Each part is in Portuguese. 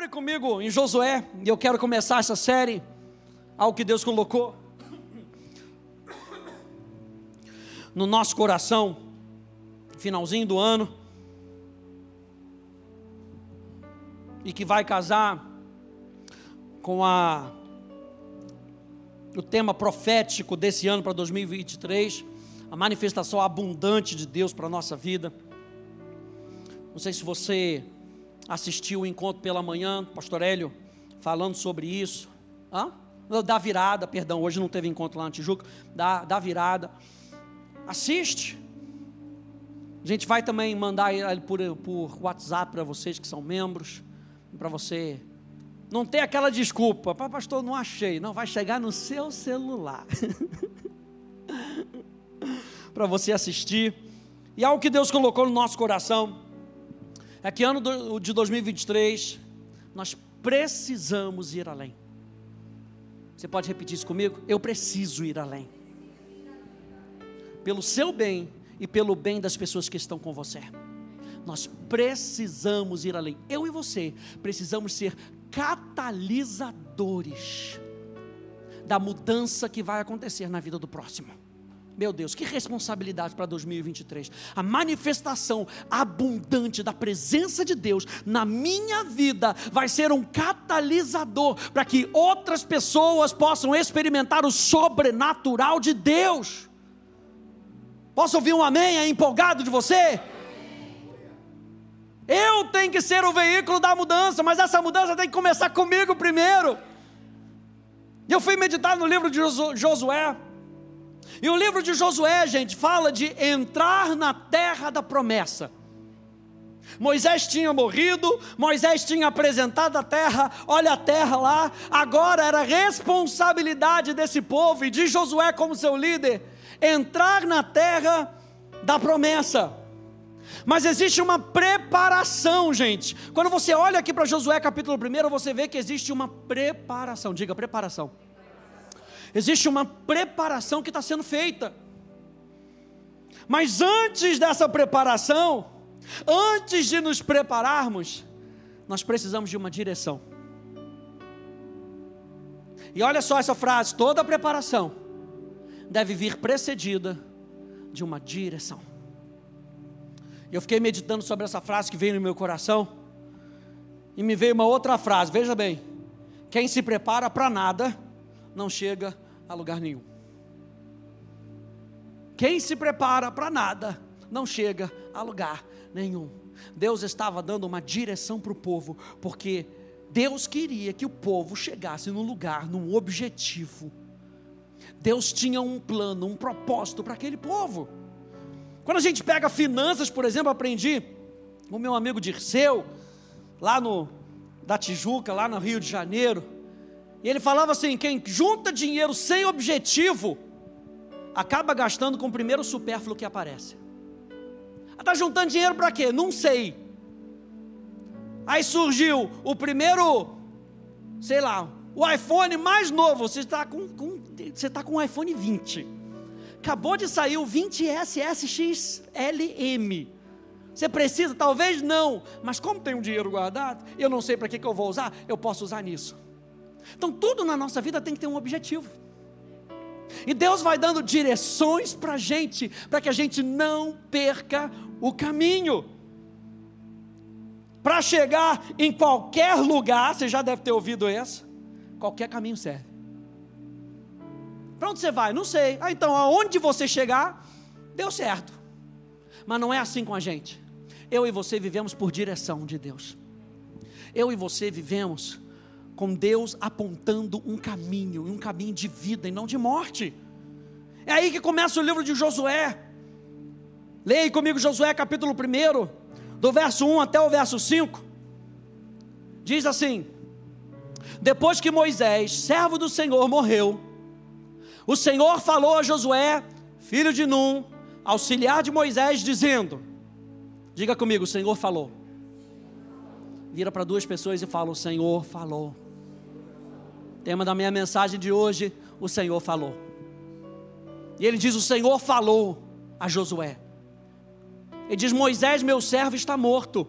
Abre comigo em Josué, e eu quero começar essa série, algo que Deus colocou no nosso coração, finalzinho do ano, e que vai casar com a o tema profético desse ano para 2023, a manifestação abundante de Deus para a nossa vida. Não sei se você assistiu o encontro pela manhã, pastor Hélio, falando sobre isso. Hã? Da virada, perdão, hoje não teve encontro lá na Tijuca, da, da virada. Assiste. A gente vai também mandar por, por WhatsApp para vocês que são membros, para você não ter aquela desculpa, pastor, não achei. Não, vai chegar no seu celular. para você assistir. E algo que Deus colocou no nosso coração é que ano de 2023 nós precisamos ir além. Você pode repetir isso comigo? Eu preciso ir além. Pelo seu bem e pelo bem das pessoas que estão com você. Nós precisamos ir além. Eu e você precisamos ser catalisadores da mudança que vai acontecer na vida do próximo. Meu Deus, que responsabilidade para 2023. A manifestação abundante da presença de Deus na minha vida vai ser um catalisador para que outras pessoas possam experimentar o sobrenatural de Deus. Posso ouvir um amém aí empolgado de você? Eu tenho que ser o veículo da mudança, mas essa mudança tem que começar comigo primeiro. Eu fui meditar no livro de Josué, e o livro de Josué, gente, fala de entrar na terra da promessa. Moisés tinha morrido, Moisés tinha apresentado a terra, olha a terra lá, agora era responsabilidade desse povo e de Josué como seu líder, entrar na terra da promessa. Mas existe uma preparação, gente. Quando você olha aqui para Josué capítulo 1, você vê que existe uma preparação. Diga preparação. Existe uma preparação que está sendo feita. Mas antes dessa preparação, antes de nos prepararmos, nós precisamos de uma direção. E olha só essa frase: toda preparação deve vir precedida de uma direção. Eu fiquei meditando sobre essa frase que veio no meu coração, e me veio uma outra frase, veja bem: quem se prepara para nada, não chega a lugar nenhum. Quem se prepara para nada não chega a lugar nenhum. Deus estava dando uma direção para o povo, porque Deus queria que o povo chegasse num lugar, num objetivo. Deus tinha um plano, um propósito para aquele povo. Quando a gente pega finanças, por exemplo, aprendi o meu amigo Dirceu, lá no da Tijuca, lá no Rio de Janeiro. E ele falava assim: quem junta dinheiro sem objetivo, acaba gastando com o primeiro supérfluo que aparece. Está juntando dinheiro para quê? Não sei. Aí surgiu o primeiro, sei lá, o iPhone mais novo. Você está com, com, você está com o iPhone 20. Acabou de sair o 20S SXLM. Você precisa? Talvez não. Mas como tem um dinheiro guardado, eu não sei para que, que eu vou usar, eu posso usar nisso. Então, tudo na nossa vida tem que ter um objetivo. E Deus vai dando direções para a gente, para que a gente não perca o caminho. Para chegar em qualquer lugar, você já deve ter ouvido essa, qualquer caminho serve. Para onde você vai? Não sei. Ah, então, aonde você chegar, deu certo. Mas não é assim com a gente. Eu e você vivemos por direção de Deus. Eu e você vivemos com Deus apontando um caminho, um caminho de vida e não de morte. É aí que começa o livro de Josué. Leia comigo Josué capítulo 1, do verso 1 até o verso 5. Diz assim: Depois que Moisés, servo do Senhor, morreu, o Senhor falou a Josué, filho de Num, auxiliar de Moisés, dizendo: Diga comigo, o Senhor falou. Vira para duas pessoas e fala: O Senhor falou. Tema da minha mensagem de hoje: o Senhor falou. E ele diz: O Senhor falou a Josué. Ele diz: Moisés, meu servo, está morto.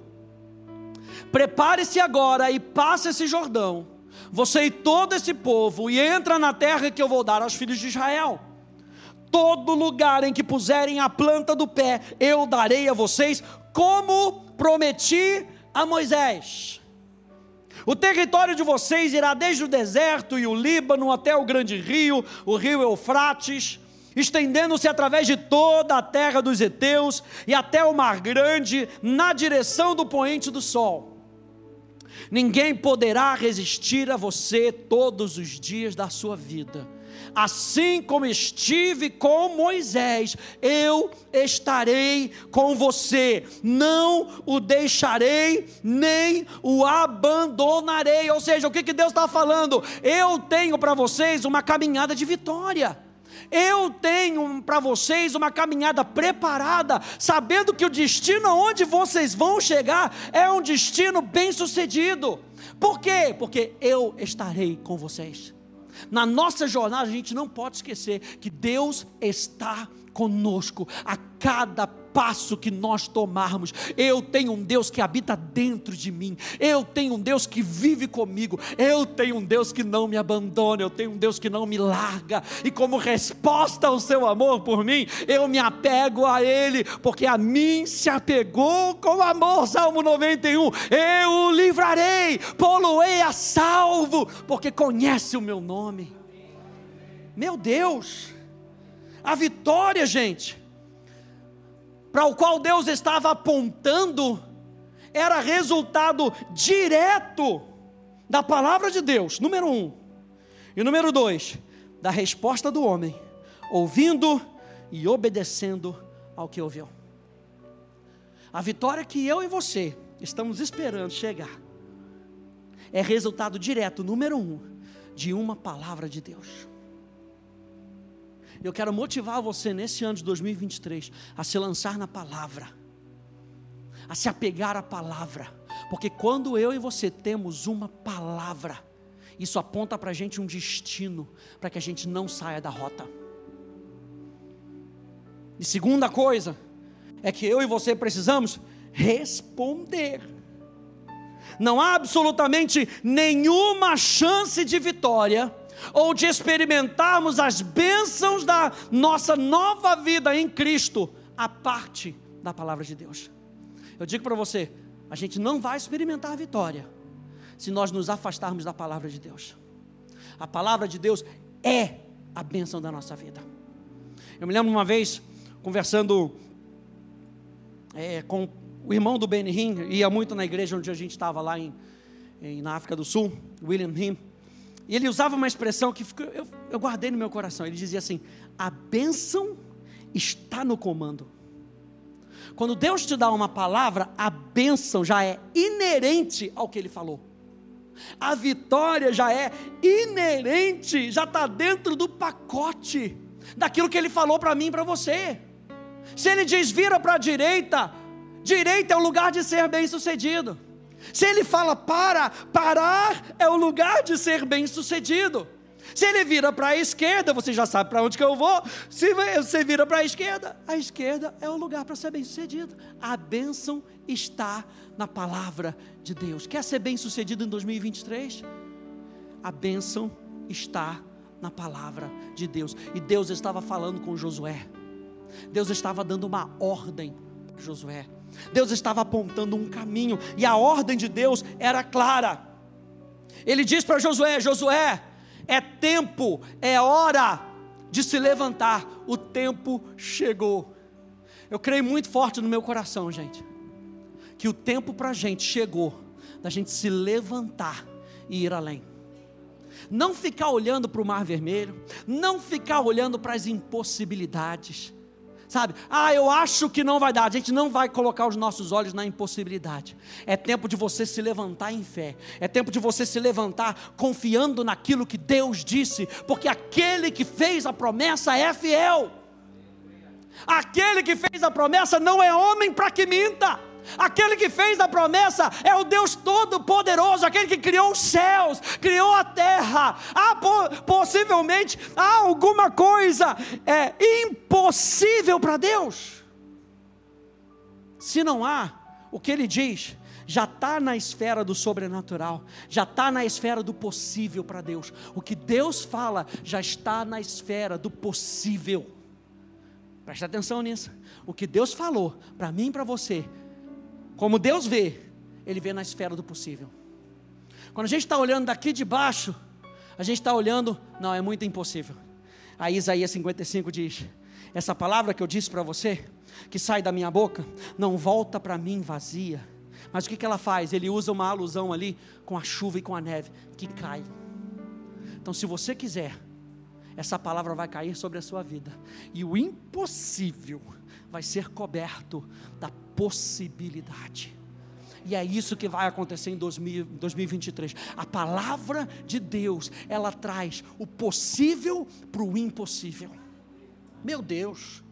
Prepare-se agora e passe esse Jordão, você e todo esse povo, e entra na terra que eu vou dar aos filhos de Israel. Todo lugar em que puserem a planta do pé, eu darei a vocês, como prometi a Moisés. O território de vocês irá desde o deserto e o Líbano até o grande rio, o rio Eufrates, estendendo-se através de toda a terra dos heteus e até o mar grande, na direção do poente do sol. Ninguém poderá resistir a você todos os dias da sua vida assim como estive com Moisés, eu estarei com você, não o deixarei, nem o abandonarei. Ou seja, o que, que Deus está falando? Eu tenho para vocês uma caminhada de vitória. Eu tenho para vocês uma caminhada preparada, sabendo que o destino aonde vocês vão chegar é um destino bem sucedido. Por quê? Porque eu estarei com vocês. Na nossa jornada, a gente não pode esquecer que Deus está conosco a cada passo que nós tomarmos. Eu tenho um Deus que habita dentro de mim. Eu tenho um Deus que vive comigo. Eu tenho um Deus que não me abandona. Eu tenho um Deus que não me larga. E como resposta ao seu amor por mim, eu me apego a Ele, porque a mim se apegou com amor. Salmo 91. Eu o livrarei, poloei a salvo, porque conhece o meu nome. Meu Deus, a vitória, gente para o qual Deus estava apontando era resultado direto da palavra de Deus, número um. E número dois, da resposta do homem, ouvindo e obedecendo ao que ouviu. A vitória que eu e você estamos esperando chegar é resultado direto, número um, de uma palavra de Deus. Eu quero motivar você nesse ano de 2023 a se lançar na palavra, a se apegar à palavra, porque quando eu e você temos uma palavra, isso aponta para a gente um destino, para que a gente não saia da rota. E segunda coisa, é que eu e você precisamos responder. Não há absolutamente nenhuma chance de vitória ou de experimentarmos as bênçãos da nossa nova vida em Cristo, a parte da palavra de Deus. Eu digo para você, a gente não vai experimentar a vitória se nós nos afastarmos da palavra de Deus. A palavra de Deus é a bênção da nossa vida. Eu me lembro uma vez conversando é, com o irmão do Ben Hinn, ia muito na igreja onde a gente estava lá em, em, na África do Sul, William Hinn. E ele usava uma expressão que eu, eu guardei no meu coração. Ele dizia assim: a bênção está no comando. Quando Deus te dá uma palavra, a bênção já é inerente ao que ele falou. A vitória já é inerente, já está dentro do pacote daquilo que ele falou para mim e para você. Se ele diz vira para a direita, direita é o lugar de ser bem sucedido. Se ele fala para, parar é o lugar de ser bem sucedido. Se ele vira para a esquerda, você já sabe para onde que eu vou. Se você vira para a esquerda, a esquerda é o lugar para ser bem sucedido. A bênção está na palavra de Deus. Quer ser bem sucedido em 2023? A bênção está na palavra de Deus. E Deus estava falando com Josué. Deus estava dando uma ordem para Josué. Deus estava apontando um caminho e a ordem de Deus era clara. Ele diz para Josué: Josué, é tempo, é hora de se levantar, o tempo chegou. Eu creio muito forte no meu coração, gente, que o tempo para a gente chegou, da gente se levantar e ir além. Não ficar olhando para o mar vermelho, não ficar olhando para as impossibilidades sabe? Ah, eu acho que não vai dar. A gente não vai colocar os nossos olhos na impossibilidade. É tempo de você se levantar em fé. É tempo de você se levantar confiando naquilo que Deus disse, porque aquele que fez a promessa é fiel. Aquele que fez a promessa não é homem para que minta. Aquele que fez a promessa é o Deus Todo-Poderoso, aquele que criou os céus, criou a terra. Há, possivelmente há alguma coisa é, impossível para Deus. Se não há, o que ele diz já está na esfera do sobrenatural, já está na esfera do possível para Deus. O que Deus fala já está na esfera do possível. Preste atenção nisso. O que Deus falou para mim e para você, como Deus vê, Ele vê na esfera do possível. Quando a gente está olhando daqui de baixo, a gente está olhando, não, é muito impossível. Aí Isaías 55 diz: Essa palavra que eu disse para você, que sai da minha boca, não volta para mim vazia. Mas o que, que ela faz? Ele usa uma alusão ali com a chuva e com a neve, que cai. Então, se você quiser, essa palavra vai cair sobre a sua vida, e o impossível vai ser coberto da possibilidade. E é isso que vai acontecer em 2023. A palavra de Deus, ela traz o possível para o impossível. Meu Deus.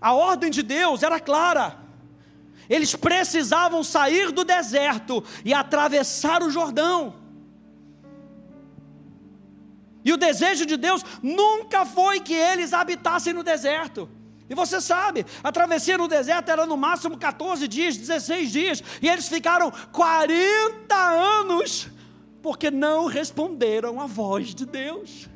A ordem de Deus era clara. Eles precisavam sair do deserto e atravessar o Jordão. E o desejo de Deus nunca foi que eles habitassem no deserto. E você sabe, a travessia no deserto era no máximo 14 dias, 16 dias, e eles ficaram 40 anos, porque não responderam à voz de Deus.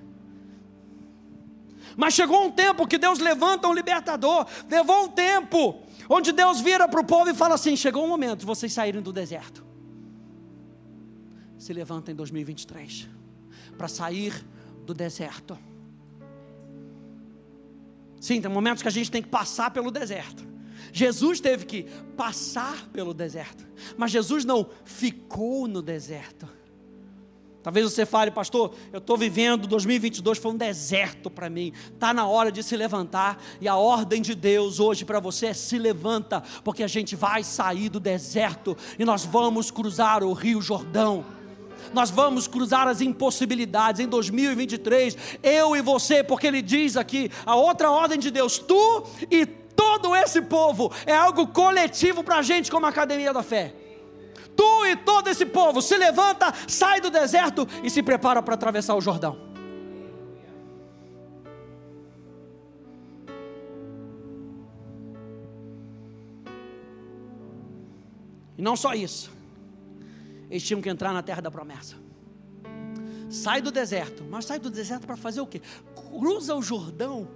Mas chegou um tempo que Deus levanta um libertador, levou um tempo onde Deus vira para o povo e fala assim: chegou o um momento de vocês saírem do deserto. Se levanta em 2023 para sair do deserto. Sim, tem momentos que a gente tem que passar pelo deserto. Jesus teve que passar pelo deserto, mas Jesus não ficou no deserto. Talvez você fale, pastor, eu estou vivendo 2022 foi um deserto para mim. Está na hora de se levantar e a ordem de Deus hoje para você é se levanta, porque a gente vai sair do deserto e nós vamos cruzar o Rio Jordão. Nós vamos cruzar as impossibilidades em 2023, eu e você, porque ele diz aqui, a outra ordem de Deus, tu e todo esse povo, é algo coletivo para a gente como Academia da Fé. Tu e todo esse povo se levanta, sai do deserto e se prepara para atravessar o Jordão. E não só isso, eles tinham que entrar na terra da promessa. Sai do deserto, mas sai do deserto para fazer o quê? Cruza o Jordão,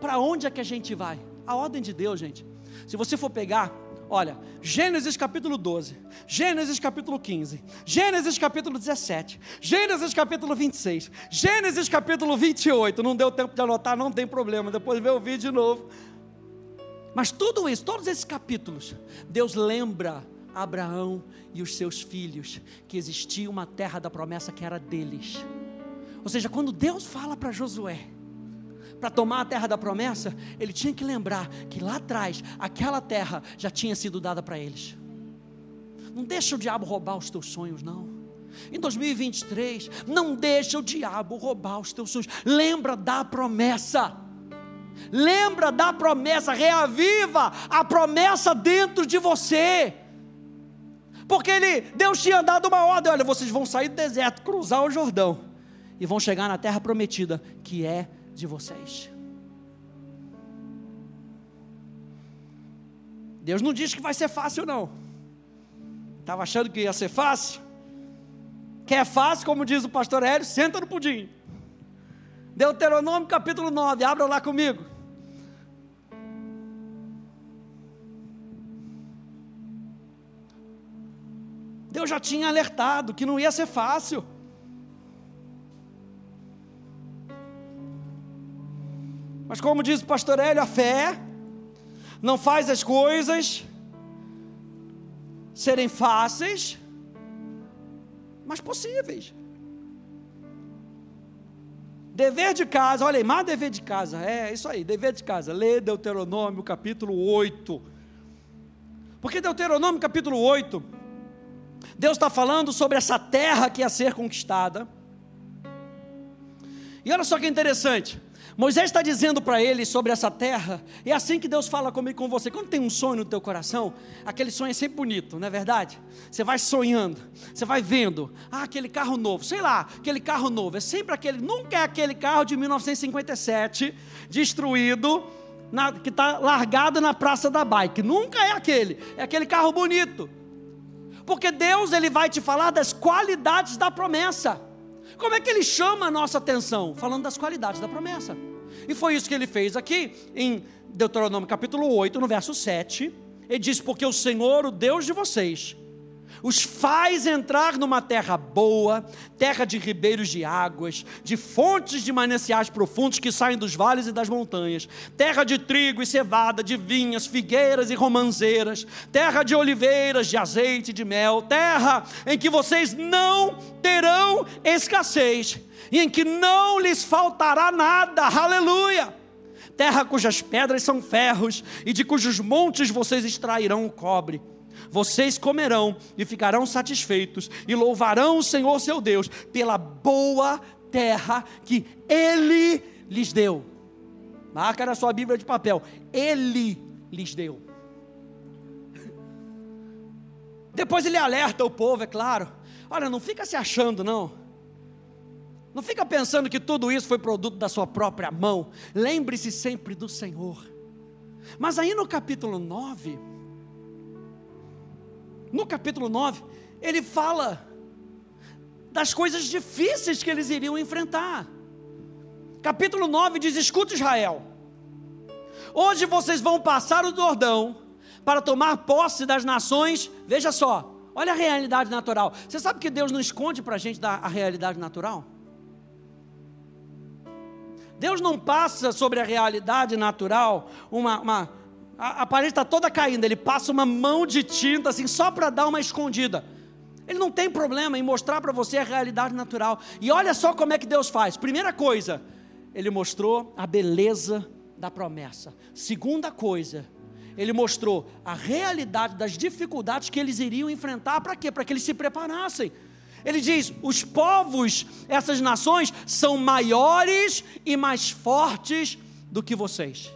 para onde é que a gente vai? A ordem de Deus, gente. Se você for pegar Olha, Gênesis capítulo 12, Gênesis capítulo 15, Gênesis capítulo 17, Gênesis capítulo 26, Gênesis capítulo 28. Não deu tempo de anotar, não tem problema, depois vê o vídeo de novo. Mas tudo isso, todos esses capítulos, Deus lembra Abraão e os seus filhos que existia uma terra da promessa que era deles. Ou seja, quando Deus fala para Josué, para tomar a terra da promessa, ele tinha que lembrar que lá atrás, aquela terra já tinha sido dada para eles. Não deixa o diabo roubar os teus sonhos, não. Em 2023, não deixa o diabo roubar os teus sonhos. Lembra da promessa. Lembra da promessa, reaviva a promessa dentro de você. Porque ele, Deus tinha dado uma ordem: olha, vocês vão sair do deserto, cruzar o Jordão e vão chegar na terra prometida, que é de vocês. Deus não diz que vai ser fácil, não. Estava achando que ia ser fácil? Quer fácil, como diz o pastor Hélio, senta no pudim. Deuteronômio capítulo 9, abra lá comigo. Deus já tinha alertado que não ia ser fácil. Mas como diz o pastor Hélio, a fé não faz as coisas serem fáceis, mas possíveis. Dever de casa, olha aí, mais dever de casa, é isso aí, dever de casa. Lê Deuteronômio capítulo 8. Porque Deuteronômio capítulo 8, Deus está falando sobre essa terra que ia ser conquistada. E olha só que interessante. Moisés está dizendo para ele sobre essa terra, é assim que Deus fala comigo com você. Quando tem um sonho no teu coração, aquele sonho é sempre bonito, não é verdade? Você vai sonhando, você vai vendo, ah, aquele carro novo, sei lá, aquele carro novo, é sempre aquele, nunca é aquele carro de 1957, destruído, na, que está largado na praça da bike, nunca é aquele, é aquele carro bonito. Porque Deus ele vai te falar das qualidades da promessa. Como é que ele chama a nossa atenção? Falando das qualidades da promessa. E foi isso que ele fez aqui em Deuteronômio capítulo 8, no verso 7. Ele diz: Porque o Senhor, o Deus de vocês, os faz entrar numa terra boa, terra de ribeiros de águas, de fontes de mananciais profundos que saem dos vales e das montanhas, terra de trigo e cevada, de vinhas, figueiras e romanzeiras, terra de oliveiras, de azeite e de mel, terra em que vocês não terão escassez e em que não lhes faltará nada, aleluia! Terra cujas pedras são ferros e de cujos montes vocês extrairão o cobre vocês comerão e ficarão satisfeitos e louvarão o Senhor seu Deus pela boa terra que Ele lhes deu. Marca na sua Bíblia de papel. Ele lhes deu. Depois ele alerta o povo, é claro. Olha, não fica se achando, não. Não fica pensando que tudo isso foi produto da sua própria mão. Lembre-se sempre do Senhor. Mas aí no capítulo 9, no capítulo 9, ele fala das coisas difíceis que eles iriam enfrentar. Capítulo 9 diz: Escuta Israel, hoje vocês vão passar o Jordão para tomar posse das nações. Veja só, olha a realidade natural. Você sabe que Deus não esconde para a gente a realidade natural? Deus não passa sobre a realidade natural uma, uma a, a parede está toda caindo, ele passa uma mão de tinta assim, só para dar uma escondida. Ele não tem problema em mostrar para você a realidade natural. E olha só como é que Deus faz. Primeira coisa, ele mostrou a beleza da promessa. Segunda coisa, ele mostrou a realidade das dificuldades que eles iriam enfrentar. Para quê? Para que eles se preparassem. Ele diz: os povos, essas nações, são maiores e mais fortes do que vocês.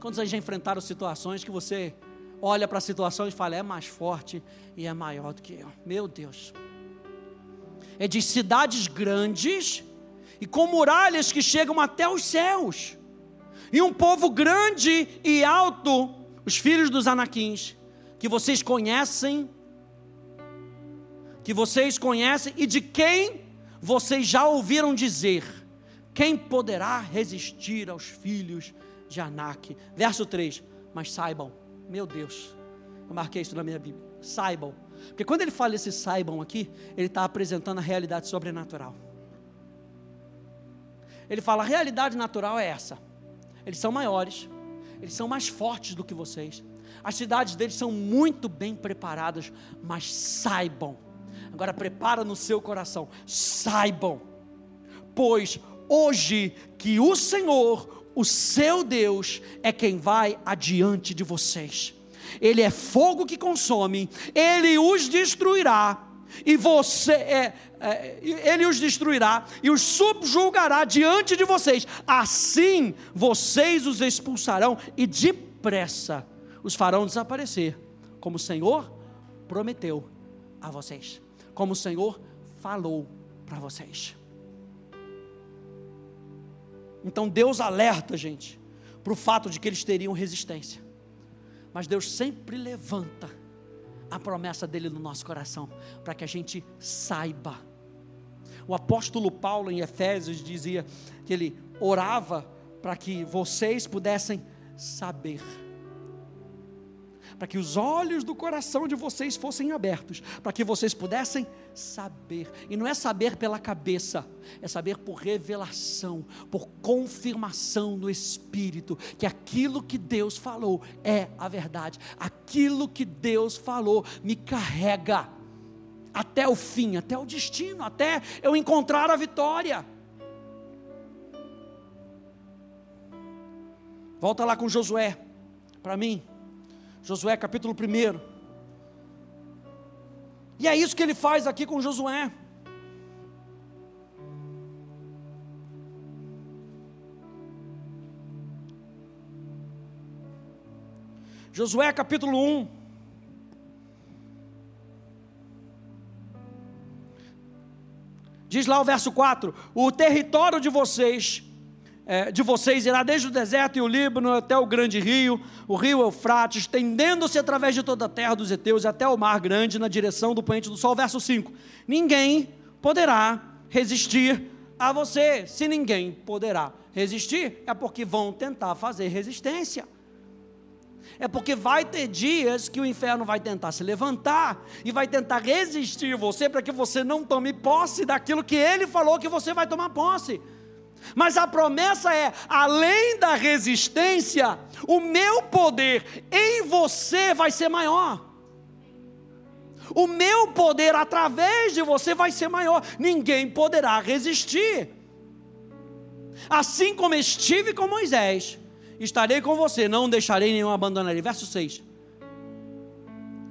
Quantos já enfrentaram situações que você olha para a situação e fala, é mais forte e é maior do que eu? Meu Deus. É de cidades grandes e com muralhas que chegam até os céus. E um povo grande e alto, os filhos dos anaquins, que vocês conhecem, que vocês conhecem e de quem vocês já ouviram dizer: quem poderá resistir aos filhos Anak. Verso 3: Mas saibam, meu Deus, eu marquei isso na minha Bíblia. Saibam, porque quando ele fala esse saibam aqui, ele está apresentando a realidade sobrenatural. Ele fala: a realidade natural é essa. Eles são maiores, eles são mais fortes do que vocês. As cidades deles são muito bem preparadas, mas saibam. Agora prepara no seu coração, saibam, pois hoje que o Senhor, o seu Deus é quem vai adiante de vocês. Ele é fogo que consome, ele os destruirá. E você, é, é, ele os destruirá e os subjulgará diante de vocês. Assim vocês os expulsarão e depressa os farão desaparecer, como o Senhor prometeu a vocês, como o Senhor falou para vocês. Então Deus alerta, gente, para o fato de que eles teriam resistência. Mas Deus sempre levanta a promessa dele no nosso coração, para que a gente saiba. O apóstolo Paulo em Efésios dizia que ele orava para que vocês pudessem saber para que os olhos do coração de vocês fossem abertos, para que vocês pudessem saber. E não é saber pela cabeça, é saber por revelação, por confirmação do Espírito, que aquilo que Deus falou é a verdade. Aquilo que Deus falou me carrega até o fim, até o destino, até eu encontrar a vitória. Volta lá com Josué, para mim. Josué capítulo 1. E é isso que ele faz aqui com Josué. Josué capítulo 1. Diz lá o verso 4: O território de vocês é, de vocês irá desde o deserto e o Líbano até o grande rio, o rio Eufrates, estendendo-se através de toda a terra dos heteus até o mar grande, na direção do poente do sol. Verso 5: Ninguém poderá resistir a você. Se ninguém poderá resistir, é porque vão tentar fazer resistência. É porque vai ter dias que o inferno vai tentar se levantar e vai tentar resistir você para que você não tome posse daquilo que ele falou que você vai tomar posse. Mas a promessa é: além da resistência, o meu poder em você vai ser maior. O meu poder através de você vai ser maior. Ninguém poderá resistir. Assim como estive com Moisés, estarei com você, não deixarei nenhum abandonarei. Verso 6.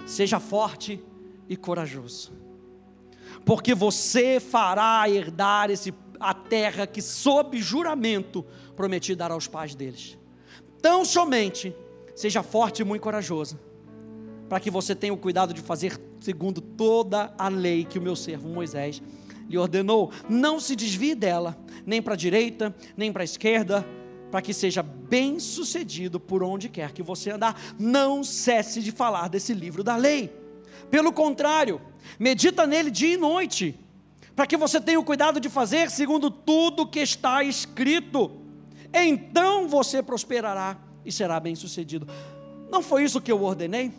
Seja forte e corajoso, porque você fará herdar esse a terra que, sob juramento, prometi dar aos pais deles. Tão somente seja forte e muito corajoso, para que você tenha o cuidado de fazer segundo toda a lei que o meu servo Moisés lhe ordenou. Não se desvie dela, nem para a direita, nem para a esquerda, para que seja bem sucedido por onde quer que você andar. Não cesse de falar desse livro da lei. Pelo contrário, medita nele dia e noite para que você tenha o cuidado de fazer segundo tudo que está escrito. Então você prosperará e será bem-sucedido. Não foi isso que eu ordenei?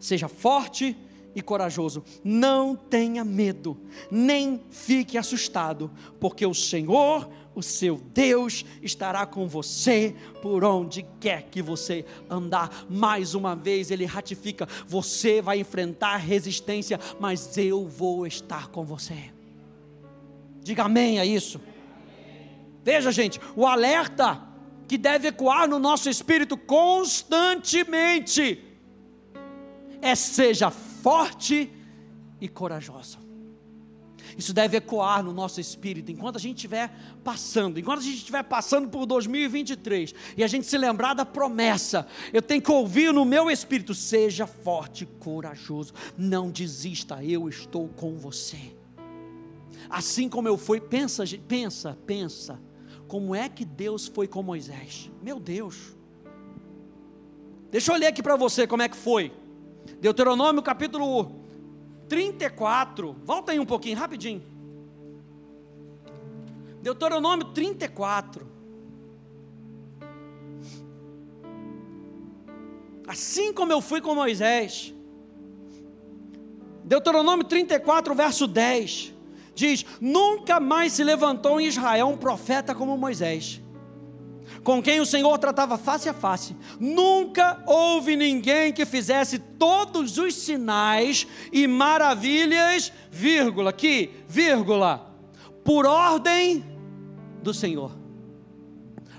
Seja forte e corajoso. Não tenha medo, nem fique assustado, porque o Senhor, o seu Deus, estará com você por onde quer que você andar. Mais uma vez, ele ratifica: você vai enfrentar resistência, mas eu vou estar com você. Diga amém a isso. Veja, gente, o alerta que deve ecoar no nosso espírito constantemente é seja forte e corajoso. Isso deve ecoar no nosso espírito enquanto a gente estiver passando, enquanto a gente estiver passando por 2023 e a gente se lembrar da promessa, eu tenho que ouvir no meu espírito: seja forte e corajoso, não desista, eu estou com você. Assim como eu fui, pensa, pensa, pensa. Como é que Deus foi com Moisés? Meu Deus. Deixa eu ler aqui para você como é que foi. Deuteronômio capítulo 34. Volta aí um pouquinho, rapidinho. Deuteronômio 34. Assim como eu fui com Moisés. Deuteronômio 34, verso 10 diz: Nunca mais se levantou em Israel um profeta como Moisés, com quem o Senhor tratava face a face. Nunca houve ninguém que fizesse todos os sinais e maravilhas, vírgula, que, vírgula, por ordem do Senhor,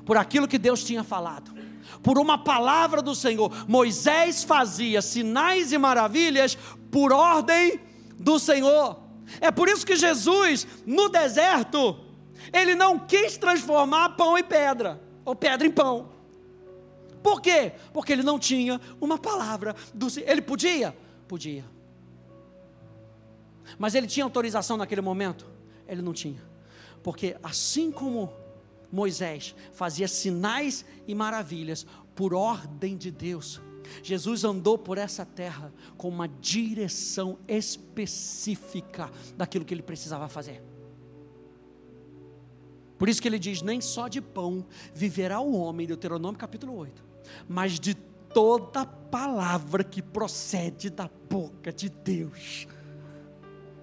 por aquilo que Deus tinha falado. Por uma palavra do Senhor, Moisés fazia sinais e maravilhas por ordem do Senhor. É por isso que Jesus, no deserto, ele não quis transformar pão em pedra, ou pedra em pão. Por quê? Porque ele não tinha uma palavra do Ele podia? Podia. Mas ele tinha autorização naquele momento? Ele não tinha. Porque assim como Moisés fazia sinais e maravilhas por ordem de Deus, Jesus andou por essa terra com uma direção específica daquilo que ele precisava fazer. Por isso que ele diz: nem só de pão viverá o homem, Deuteronômio capítulo 8, mas de toda palavra que procede da boca de Deus.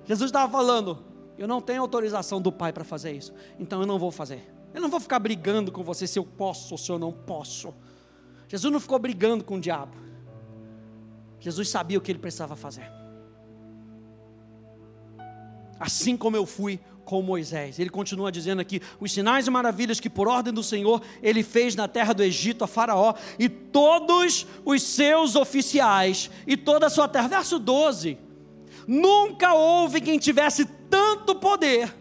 Jesus estava falando: eu não tenho autorização do Pai para fazer isso, então eu não vou fazer. Eu não vou ficar brigando com você se eu posso ou se eu não posso. Jesus não ficou brigando com o diabo. Jesus sabia o que ele precisava fazer. Assim como eu fui com Moisés. Ele continua dizendo aqui: os sinais e maravilhas que, por ordem do Senhor, ele fez na terra do Egito a Faraó e todos os seus oficiais e toda a sua terra. Verso 12: Nunca houve quem tivesse tanto poder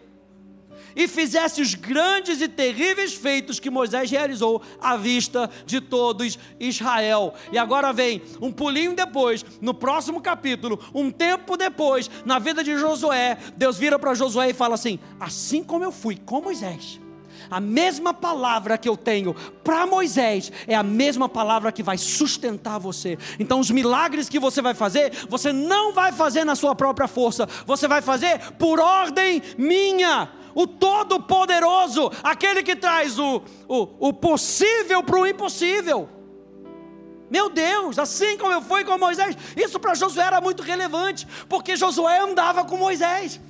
e fizesse os grandes e terríveis feitos que Moisés realizou à vista de todos Israel. E agora vem um pulinho depois, no próximo capítulo, um tempo depois, na vida de Josué, Deus vira para Josué e fala assim: Assim como eu fui com Moisés, A mesma palavra que eu tenho para Moisés é a mesma palavra que vai sustentar você. Então, os milagres que você vai fazer, você não vai fazer na sua própria força, você vai fazer por ordem minha. O Todo-Poderoso, aquele que traz o, o, o possível para o impossível. Meu Deus, assim como eu fui com Moisés, isso para Josué era muito relevante, porque Josué andava com Moisés.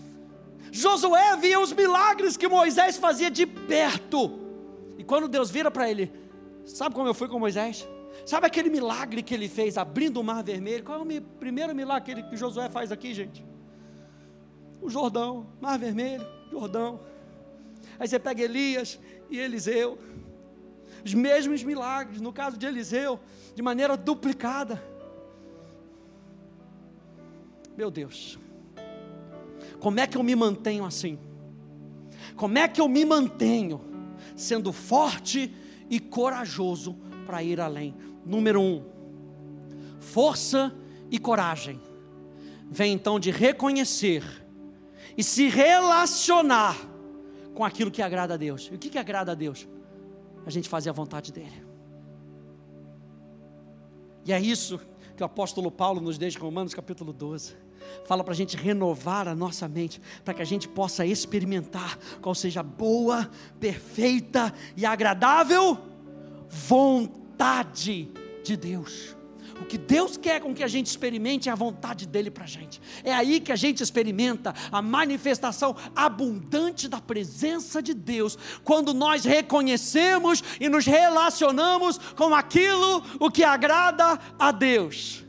Josué via os milagres que Moisés fazia de perto. E quando Deus vira para ele, sabe como eu fui com Moisés? Sabe aquele milagre que ele fez abrindo o mar vermelho? Qual é o primeiro milagre que, Josué faz aqui, gente? O Jordão, mar vermelho, Jordão. Aí você pega Elias e Eliseu os mesmos milagres, no caso de Eliseu, de maneira duplicada. Meu Deus, como é que eu me mantenho assim? Como é que eu me mantenho sendo forte e corajoso para ir além? Número um, força e coragem. Vem então de reconhecer e se relacionar com aquilo que agrada a Deus. E o que, que agrada a Deus? a gente fazer a vontade dEle. E é isso que o apóstolo Paulo nos deixa em Romanos capítulo 12. Fala para a gente renovar a nossa mente, para que a gente possa experimentar qual seja a boa, perfeita e agradável vontade de Deus. O que Deus quer com que a gente experimente é a vontade dele para a gente. É aí que a gente experimenta a manifestação abundante da presença de Deus, quando nós reconhecemos e nos relacionamos com aquilo o que agrada a Deus.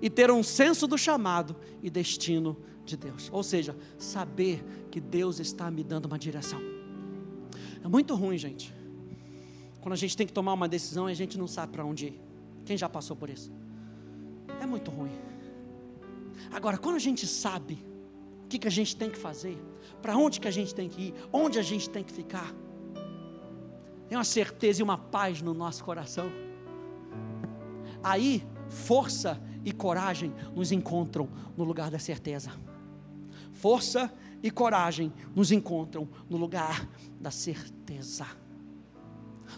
E ter um senso do chamado e destino de Deus. Ou seja, saber que Deus está me dando uma direção. É muito ruim, gente. Quando a gente tem que tomar uma decisão e a gente não sabe para onde ir. Quem já passou por isso? É muito ruim. Agora, quando a gente sabe o que, que a gente tem que fazer, para onde que a gente tem que ir, onde a gente tem que ficar, tem uma certeza e uma paz no nosso coração. Aí, força e coragem nos encontram no lugar da certeza. Força e coragem nos encontram no lugar da certeza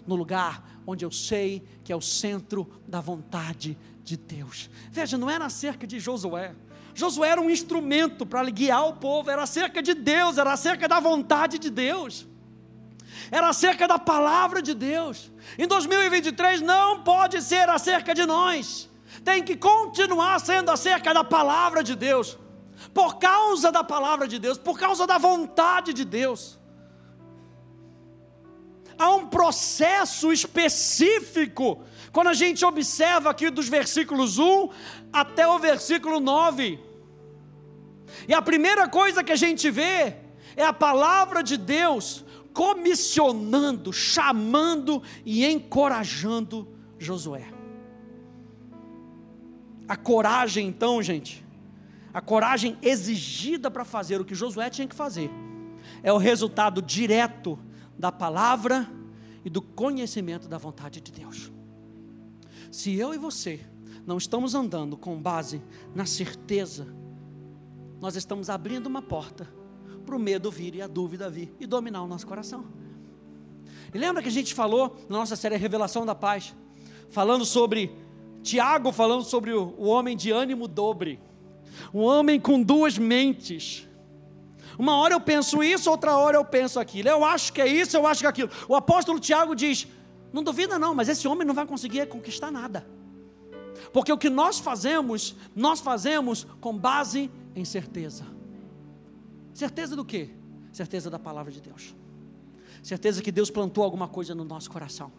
no lugar onde eu sei que é o centro da vontade de Deus. Veja, não era acerca de Josué. Josué era um instrumento para guiar o povo, era acerca de Deus, era acerca da vontade de Deus. Era acerca da palavra de Deus. Em 2023 não pode ser acerca de nós. Tem que continuar sendo acerca da palavra de Deus. Por causa da palavra de Deus, por causa da vontade de Deus há um processo específico. Quando a gente observa aqui dos versículos 1 até o versículo 9. E a primeira coisa que a gente vê é a palavra de Deus comissionando, chamando e encorajando Josué. A coragem, então, gente, a coragem exigida para fazer o que Josué tinha que fazer, é o resultado direto da palavra e do conhecimento da vontade de Deus. Se eu e você não estamos andando com base na certeza, nós estamos abrindo uma porta para o medo vir e a dúvida vir e dominar o nosso coração. E lembra que a gente falou na nossa série Revelação da Paz, falando sobre Tiago, falando sobre o, homem de ânimo dobre, um homem com duas mentes uma hora eu penso isso, outra hora eu penso aquilo. Eu acho que é isso, eu acho que é aquilo. O apóstolo Tiago diz: não duvida não, mas esse homem não vai conseguir conquistar nada. Porque o que nós fazemos, nós fazemos com base em certeza. Certeza do quê? Certeza da palavra de Deus. Certeza que Deus plantou alguma coisa no nosso coração.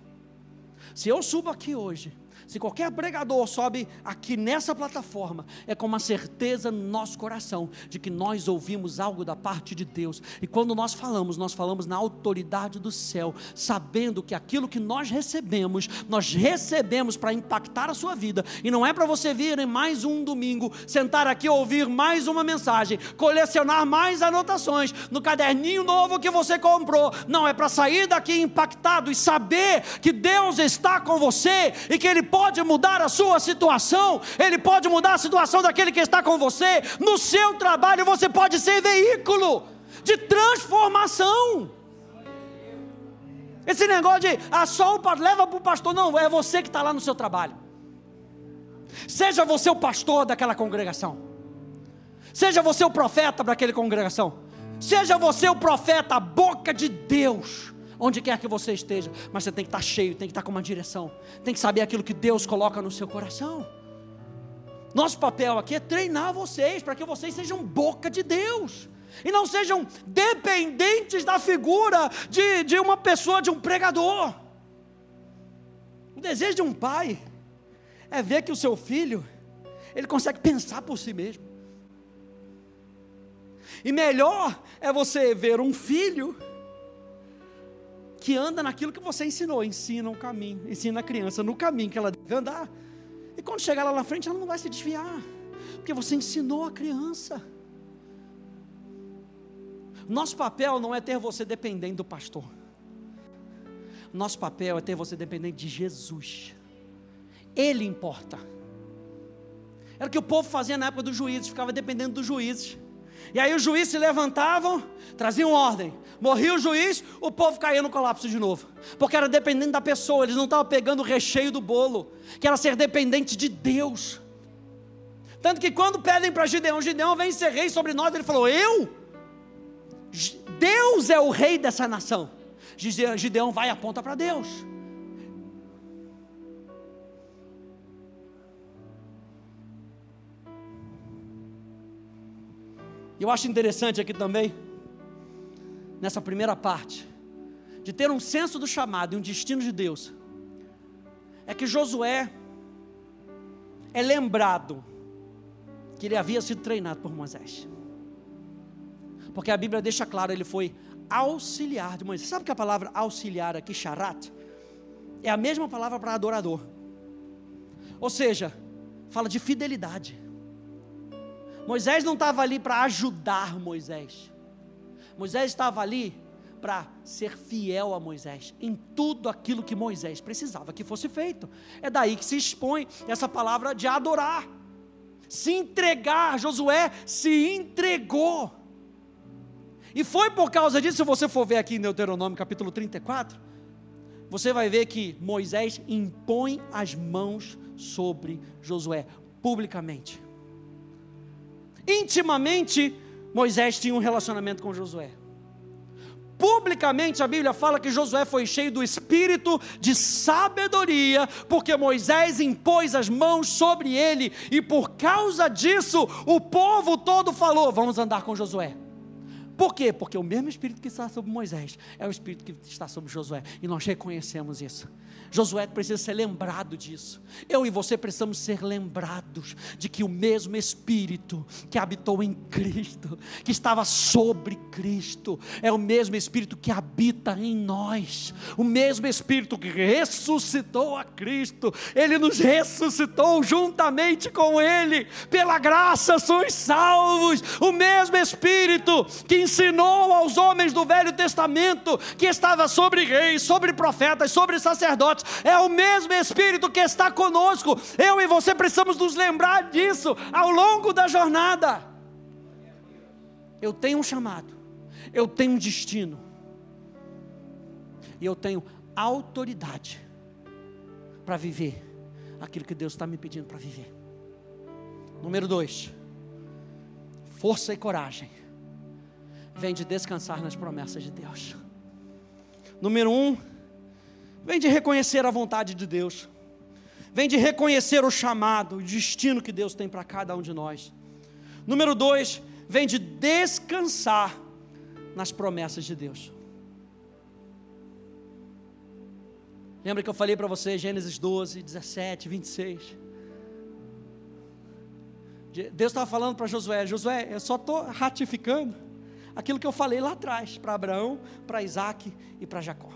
Se eu subo aqui hoje se qualquer pregador sobe aqui nessa plataforma, é com uma certeza no nosso coração de que nós ouvimos algo da parte de Deus. E quando nós falamos, nós falamos na autoridade do céu, sabendo que aquilo que nós recebemos, nós recebemos para impactar a sua vida. E não é para você vir em mais um domingo, sentar aqui ouvir mais uma mensagem, colecionar mais anotações no caderninho novo que você comprou. Não, é para sair daqui impactado e saber que Deus está com você e que Ele pode pode mudar a sua situação, Ele pode mudar a situação daquele que está com você. No seu trabalho você pode ser veículo de transformação. Esse negócio de ah, só leva para o pastor, não, é você que está lá no seu trabalho. Seja você o pastor daquela congregação. Seja você o profeta para aquela congregação. Seja você o profeta, a boca de Deus, onde quer que você esteja. Mas você tem que estar cheio, tem que estar com uma direção. Tem que saber aquilo que Deus coloca no seu coração. Nosso papel aqui é treinar vocês para que vocês sejam boca de Deus e não sejam dependentes da figura de, de uma pessoa, de um pregador. O desejo de um pai é ver que o seu filho, ele consegue pensar por si mesmo. E melhor é você ver um filho que anda naquilo que você ensinou, ensina o caminho, ensina a criança no caminho que ela deve andar. E quando chegar lá na frente, ela não vai se desviar, porque você ensinou a criança. Nosso papel não é ter você dependente do pastor. Nosso papel é ter você dependente de Jesus. Ele importa. Era o que o povo fazia na época dos juízes, ficava dependendo dos juízes. E aí os juízes se levantavam, traziam ordem. Morria o juiz, o povo caía no colapso de novo. Porque era dependente da pessoa, eles não estavam pegando o recheio do bolo, que era ser dependente de Deus. Tanto que quando pedem para Gideão, Gideão vem ser rei sobre nós, ele falou: Eu? Deus é o rei dessa nação. Gideão vai e aponta para Deus. Eu acho interessante aqui também, nessa primeira parte, de ter um senso do chamado e um destino de Deus, é que Josué é lembrado que ele havia sido treinado por Moisés. Porque a Bíblia deixa claro, ele foi auxiliar de Moisés. Sabe que a palavra auxiliar aqui, charat, é a mesma palavra para adorador. Ou seja, fala de fidelidade. Moisés não estava ali para ajudar Moisés. Moisés estava ali para ser fiel a Moisés em tudo aquilo que Moisés precisava que fosse feito. É daí que se expõe essa palavra de adorar, se entregar. Josué se entregou. E foi por causa disso, se você for ver aqui em Deuteronômio capítulo 34, você vai ver que Moisés impõe as mãos sobre Josué, publicamente. Intimamente, Moisés tinha um relacionamento com Josué. Publicamente a Bíblia fala que Josué foi cheio do espírito de sabedoria, porque Moisés impôs as mãos sobre ele, e por causa disso o povo todo falou: Vamos andar com Josué. Por quê? Porque o mesmo Espírito que está sobre Moisés é o Espírito que está sobre Josué, e nós reconhecemos isso. Josué precisa ser lembrado disso. Eu e você precisamos ser lembrados de que o mesmo Espírito que habitou em Cristo, que estava sobre Cristo, é o mesmo Espírito que habita em nós. O mesmo Espírito que ressuscitou a Cristo, ele nos ressuscitou juntamente com Ele. Pela graça sois salvos. O mesmo Espírito que ensinou aos homens do Velho Testamento, que estava sobre reis, sobre profetas, sobre sacerdotes é o mesmo Espírito que está conosco. Eu e você precisamos nos lembrar disso ao longo da jornada. Eu tenho um chamado, eu tenho um destino, e eu tenho autoridade para viver aquilo que Deus está me pedindo para viver. Número dois, força e coragem vem de descansar nas promessas de Deus. Número um, Vem de reconhecer a vontade de Deus. Vem de reconhecer o chamado, o destino que Deus tem para cada um de nós. Número dois, vem de descansar nas promessas de Deus. Lembra que eu falei para você Gênesis 12, 17, 26? Deus estava falando para Josué: Josué, eu só estou ratificando aquilo que eu falei lá atrás para Abraão, para Isaac e para Jacó.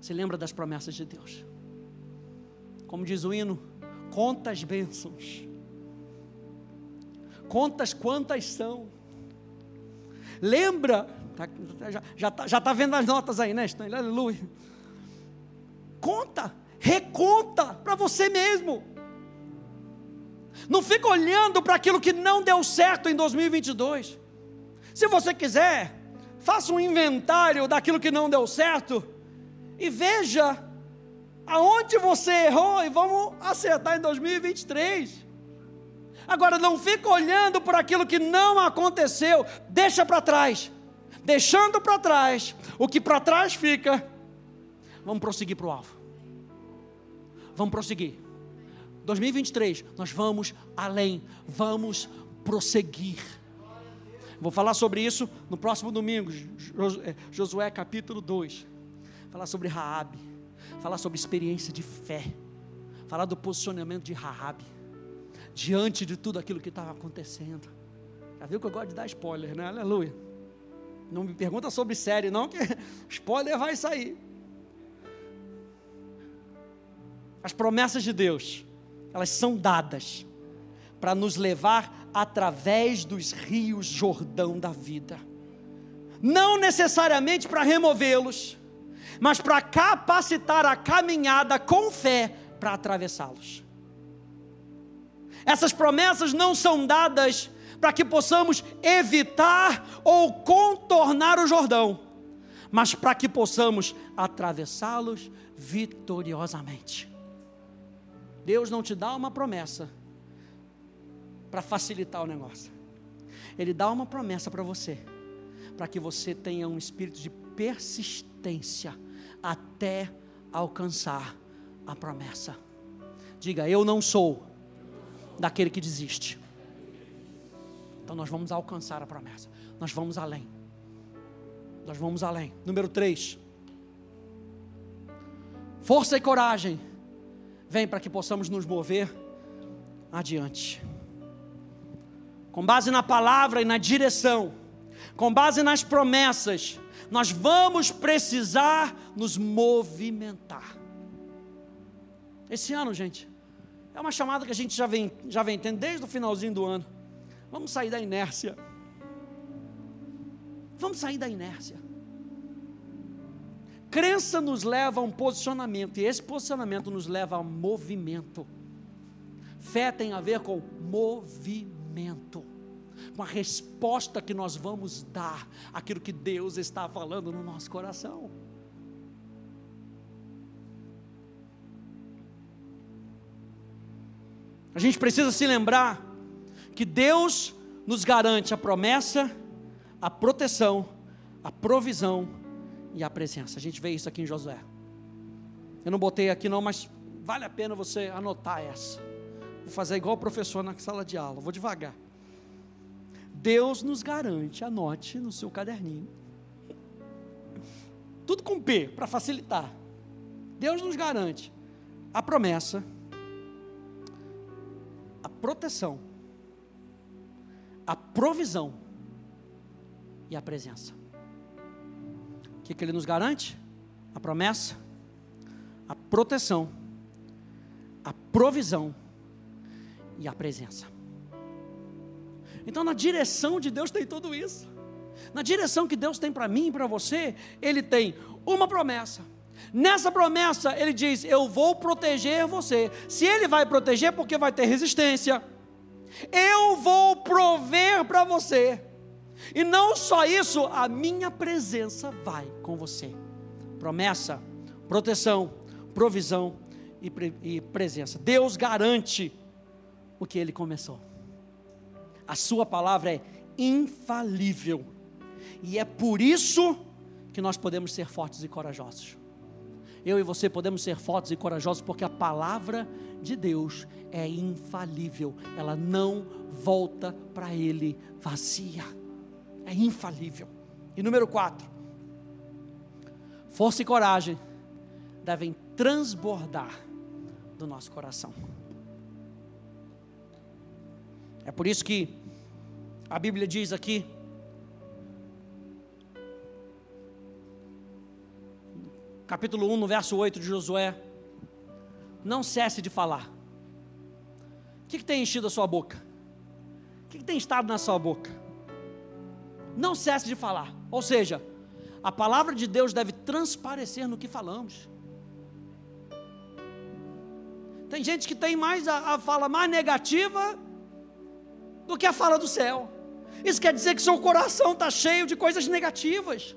Se lembra das promessas de Deus. Como diz o hino, contas bênçãos. Contas quantas são. Lembra, tá, já está já tá vendo as notas aí, né, Stanley? Aleluia. Conta, reconta para você mesmo. Não fica olhando para aquilo que não deu certo em 2022. Se você quiser, faça um inventário daquilo que não deu certo e veja aonde você errou e vamos acertar em 2023. Agora não fica olhando por aquilo que não aconteceu, deixa para trás. Deixando para trás o que para trás fica, vamos prosseguir para o alvo. Vamos prosseguir. 2023, nós vamos além, vamos prosseguir. Vou falar sobre isso no próximo domingo, é, Josué capítulo 2. Falar sobre Raabe, falar sobre experiência de fé, falar do posicionamento de Raabe diante de tudo aquilo que estava acontecendo. Já viu que eu gosto de dar spoiler, né? Aleluia. Não me pergunta sobre série, não, que spoiler vai sair. As promessas de Deus, elas são dadas para nos levar através dos rios Jordão da vida. Não necessariamente para removê-los, mas para capacitar a caminhada com fé para atravessá-los. Essas promessas não são dadas para que possamos evitar ou contornar o Jordão, mas para que possamos atravessá-los vitoriosamente. Deus não te dá uma promessa para facilitar o negócio. Ele dá uma promessa para você, para que você tenha um espírito de persistência até alcançar a promessa. Diga, eu não sou daquele que desiste. Então nós vamos alcançar a promessa. Nós vamos além. Nós vamos além. Número 3. Força e coragem vem para que possamos nos mover adiante. Com base na palavra e na direção, com base nas promessas, nós vamos precisar nos movimentar. Esse ano, gente, é uma chamada que a gente já vem, já vem tendo desde o finalzinho do ano. Vamos sair da inércia. Vamos sair da inércia. Crença nos leva a um posicionamento, e esse posicionamento nos leva a movimento. Fé tem a ver com movimento, com a resposta que nós vamos dar àquilo que Deus está falando no nosso coração. A gente precisa se lembrar que Deus nos garante a promessa, a proteção, a provisão e a presença. A gente vê isso aqui em Josué. Eu não botei aqui não, mas vale a pena você anotar essa. Vou fazer igual o professor na sala de aula, vou devagar. Deus nos garante, anote no seu caderninho. Tudo com P, para facilitar. Deus nos garante a promessa, a proteção, a provisão e a presença. O que, que ele nos garante? A promessa, a proteção, a provisão e a presença. Então, na direção de Deus tem tudo isso. Na direção que Deus tem para mim e para você, Ele tem uma promessa. Nessa promessa, Ele diz: Eu vou proteger você. Se Ele vai proteger, é porque vai ter resistência. Eu vou prover para você. E não só isso, a minha presença vai com você. Promessa, proteção, provisão e, pre e presença. Deus garante o que ele começou. A sua palavra é infalível. E é por isso que nós podemos ser fortes e corajosos. Eu e você podemos ser fortes e corajosos porque a palavra de Deus é infalível. Ela não volta para ele vazia é infalível. E número quatro, força e coragem devem transbordar do nosso coração. É por isso que a Bíblia diz aqui, capítulo 1, no verso 8 de Josué: Não cesse de falar. O que, que tem enchido a sua boca? O que, que tem estado na sua boca? Não cesse de falar. Ou seja, a palavra de Deus deve transparecer no que falamos. Tem gente que tem mais a, a fala mais negativa do que a fala do céu. Isso quer dizer que seu coração está cheio de coisas negativas.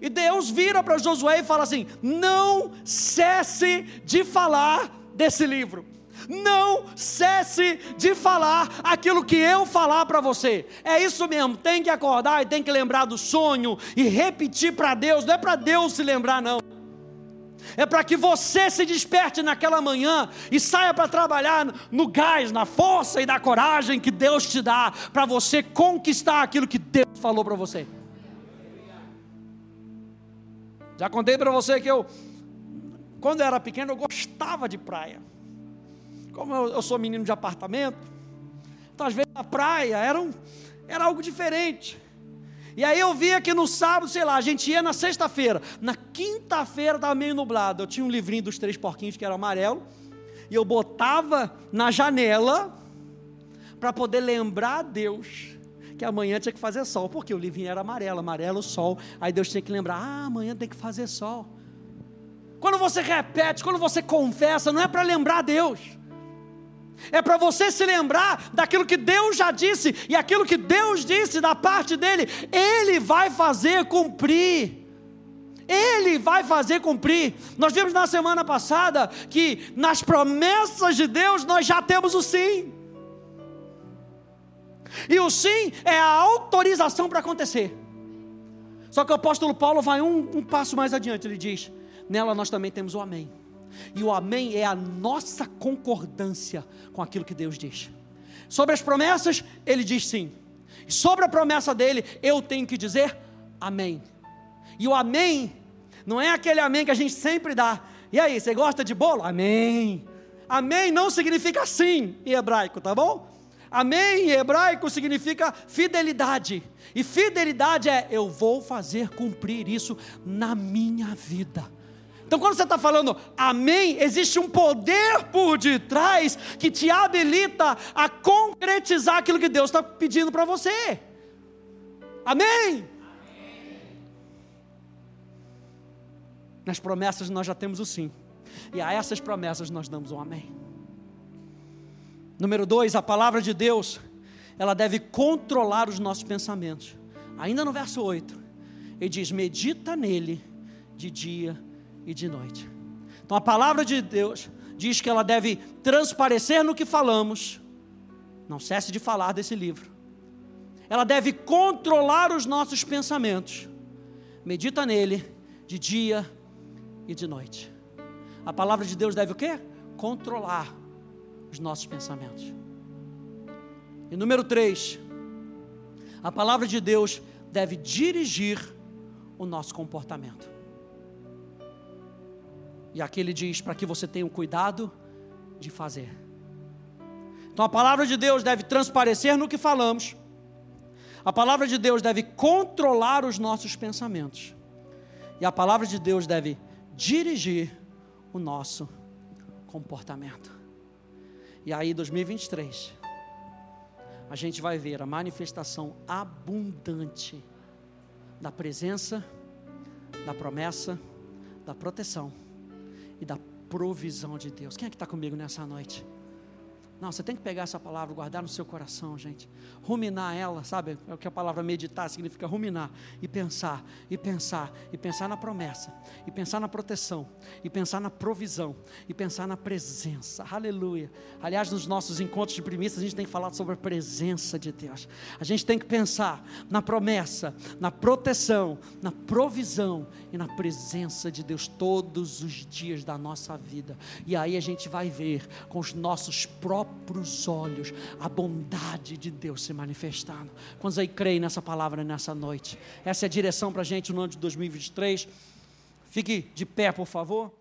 E Deus vira para Josué e fala assim: não cesse de falar desse livro. Não cesse de falar aquilo que eu falar para você. É isso mesmo, tem que acordar e tem que lembrar do sonho e repetir para Deus, não é para Deus se lembrar, não. É para que você se desperte naquela manhã e saia para trabalhar no gás, na força e na coragem que Deus te dá para você conquistar aquilo que Deus falou para você. Já contei para você que eu, quando eu era pequeno, eu gostava de praia. Como eu, eu sou menino de apartamento, então às vezes a praia era, um, era algo diferente. E aí eu via que no sábado, sei lá, a gente ia na sexta-feira. Na quinta-feira estava meio nublado. Eu tinha um livrinho dos três porquinhos que era amarelo. E eu botava na janela para poder lembrar a Deus que amanhã tinha que fazer sol, porque o livrinho era amarelo, amarelo, sol. Aí Deus tinha que lembrar: ah, amanhã tem que fazer sol. Quando você repete, quando você confessa, não é para lembrar Deus, é para você se lembrar daquilo que Deus já disse, e aquilo que Deus disse da parte dele, Ele vai fazer cumprir. Ele vai fazer cumprir. Nós vimos na semana passada que nas promessas de Deus nós já temos o sim. E o sim é a autorização para acontecer. Só que o apóstolo Paulo vai um, um passo mais adiante, ele diz: nela nós também temos o amém. E o amém é a nossa concordância com aquilo que Deus diz. Sobre as promessas, ele diz sim. Sobre a promessa dele, eu tenho que dizer amém. E o amém não é aquele amém que a gente sempre dá. E aí, você gosta de bolo? Amém. Amém não significa sim em hebraico, tá bom? Amém em hebraico significa fidelidade. E fidelidade é eu vou fazer cumprir isso na minha vida. Então, quando você está falando amém, existe um poder por detrás que te habilita a concretizar aquilo que Deus está pedindo para você. Amém? amém? Nas promessas nós já temos o sim, e a essas promessas nós damos um amém. Número dois, a palavra de Deus, ela deve controlar os nossos pensamentos. Ainda no verso 8, ele diz: medita nele de dia e de noite. Então a palavra de Deus diz que ela deve transparecer no que falamos. Não cesse de falar desse livro. Ela deve controlar os nossos pensamentos. Medita nele de dia e de noite. A palavra de Deus deve o quê? Controlar os nossos pensamentos. E número três, a palavra de Deus deve dirigir o nosso comportamento. E aqui ele diz para que você tenha o cuidado de fazer. Então a palavra de Deus deve transparecer no que falamos. A palavra de Deus deve controlar os nossos pensamentos. E a palavra de Deus deve dirigir o nosso comportamento. E aí, 2023, a gente vai ver a manifestação abundante da presença, da promessa, da proteção e da provisão de Deus. Quem é que está comigo nessa noite? Não, você tem que pegar essa palavra, guardar no seu coração, gente. Ruminar ela, sabe? É o que a palavra meditar significa ruminar e pensar, e pensar, e pensar na promessa, e pensar na proteção, e pensar na provisão, e pensar na presença. Aleluia. Aliás, nos nossos encontros de primícias, a gente tem que falar sobre a presença de Deus. A gente tem que pensar na promessa, na proteção, na provisão e na presença de Deus todos os dias da nossa vida. E aí a gente vai ver com os nossos próprios próprios olhos a bondade de Deus se manifestando. Quantos aí creem nessa palavra nessa noite? Essa é a direção para a gente no ano de 2023. Fique de pé, por favor.